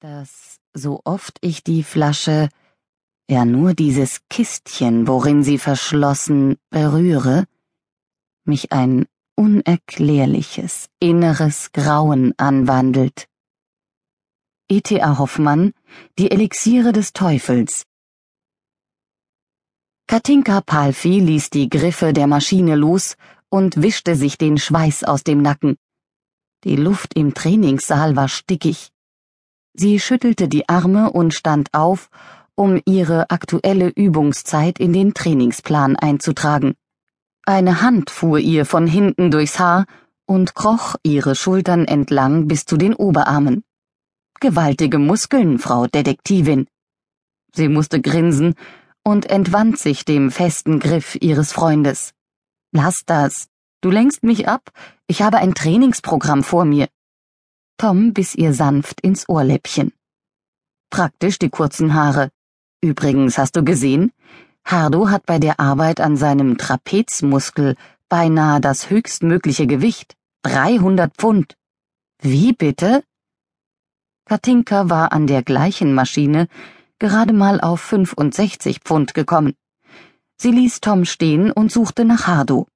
dass so oft ich die Flasche, ja nur dieses Kistchen, worin sie verschlossen, berühre, mich ein unerklärliches inneres Grauen anwandelt. E.T.A. Hoffmann, Die Elixiere des Teufels. Katinka Palfi ließ die Griffe der Maschine los und wischte sich den Schweiß aus dem Nacken. Die Luft im Trainingssaal war stickig. Sie schüttelte die Arme und stand auf, um ihre aktuelle Übungszeit in den Trainingsplan einzutragen. Eine Hand fuhr ihr von hinten durchs Haar und kroch ihre Schultern entlang bis zu den Oberarmen. Gewaltige Muskeln, Frau Detektivin. Sie musste grinsen und entwand sich dem festen Griff ihres Freundes. Lass das. Du lenkst mich ab. Ich habe ein Trainingsprogramm vor mir. Tom biss ihr sanft ins Ohrläppchen. Praktisch die kurzen Haare. Übrigens, hast du gesehen? Hardo hat bei der Arbeit an seinem Trapezmuskel beinahe das höchstmögliche Gewicht. 300 Pfund. Wie bitte? Katinka war an der gleichen Maschine gerade mal auf 65 Pfund gekommen. Sie ließ Tom stehen und suchte nach Hardo.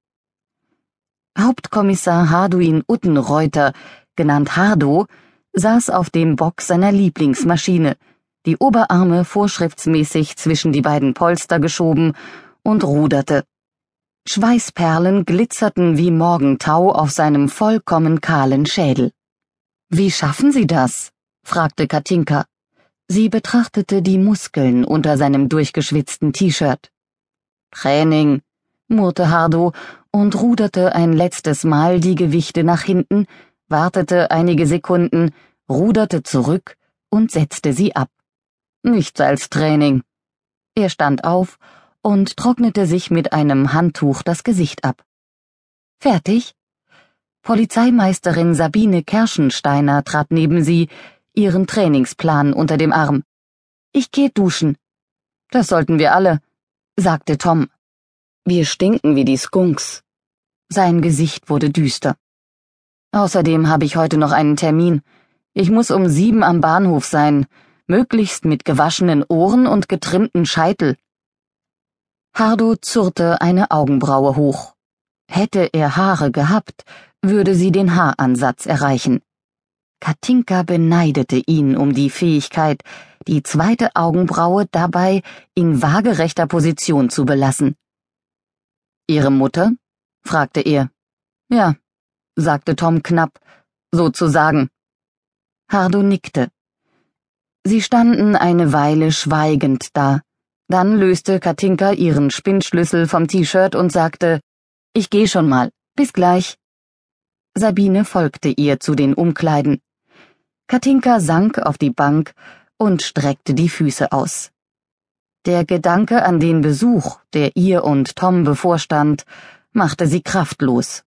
Hauptkommissar Harduin Uttenreuter genannt Hardo, saß auf dem Bock seiner Lieblingsmaschine, die Oberarme vorschriftsmäßig zwischen die beiden Polster geschoben und ruderte. Schweißperlen glitzerten wie Morgentau auf seinem vollkommen kahlen Schädel. Wie schaffen Sie das? fragte Katinka. Sie betrachtete die Muskeln unter seinem durchgeschwitzten T-Shirt. Training, murrte Hardo und ruderte ein letztes Mal die Gewichte nach hinten, wartete einige Sekunden, ruderte zurück und setzte sie ab. Nichts als Training. Er stand auf und trocknete sich mit einem Handtuch das Gesicht ab. Fertig? Polizeimeisterin Sabine Kerschensteiner trat neben sie, ihren Trainingsplan unter dem Arm. Ich geh duschen. Das sollten wir alle, sagte Tom. Wir stinken wie die Skunks. Sein Gesicht wurde düster. Außerdem habe ich heute noch einen Termin. Ich muss um sieben am Bahnhof sein, möglichst mit gewaschenen Ohren und getrimmten Scheitel. Hardo zurrte eine Augenbraue hoch. Hätte er Haare gehabt, würde sie den Haaransatz erreichen. Katinka beneidete ihn um die Fähigkeit, die zweite Augenbraue dabei in waagerechter Position zu belassen. Ihre Mutter? fragte er. Ja, sagte Tom knapp, sozusagen. Hardo nickte. Sie standen eine Weile schweigend da. Dann löste Katinka ihren Spinnschlüssel vom T-Shirt und sagte, ich geh schon mal, bis gleich. Sabine folgte ihr zu den Umkleiden. Katinka sank auf die Bank und streckte die Füße aus. Der Gedanke an den Besuch, der ihr und Tom bevorstand, machte sie kraftlos.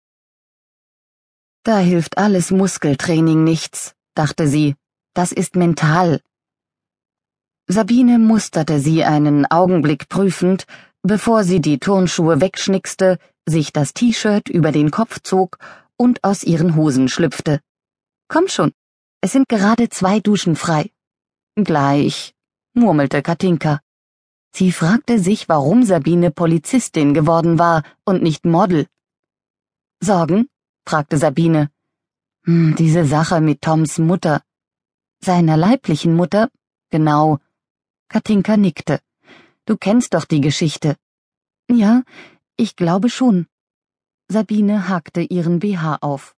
Da hilft alles Muskeltraining nichts, dachte sie, das ist mental. Sabine musterte sie einen Augenblick prüfend, bevor sie die Turnschuhe wegschnickste, sich das T-Shirt über den Kopf zog und aus ihren Hosen schlüpfte. Komm schon, es sind gerade zwei Duschen frei. Gleich, murmelte Katinka. Sie fragte sich, warum Sabine Polizistin geworden war und nicht Model. Sorgen? Fragte Sabine. Hm, diese Sache mit Toms Mutter. Seiner leiblichen Mutter? Genau. Katinka nickte. Du kennst doch die Geschichte. Ja, ich glaube schon. Sabine hakte ihren BH auf.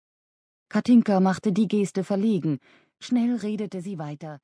Katinka machte die Geste verlegen. Schnell redete sie weiter.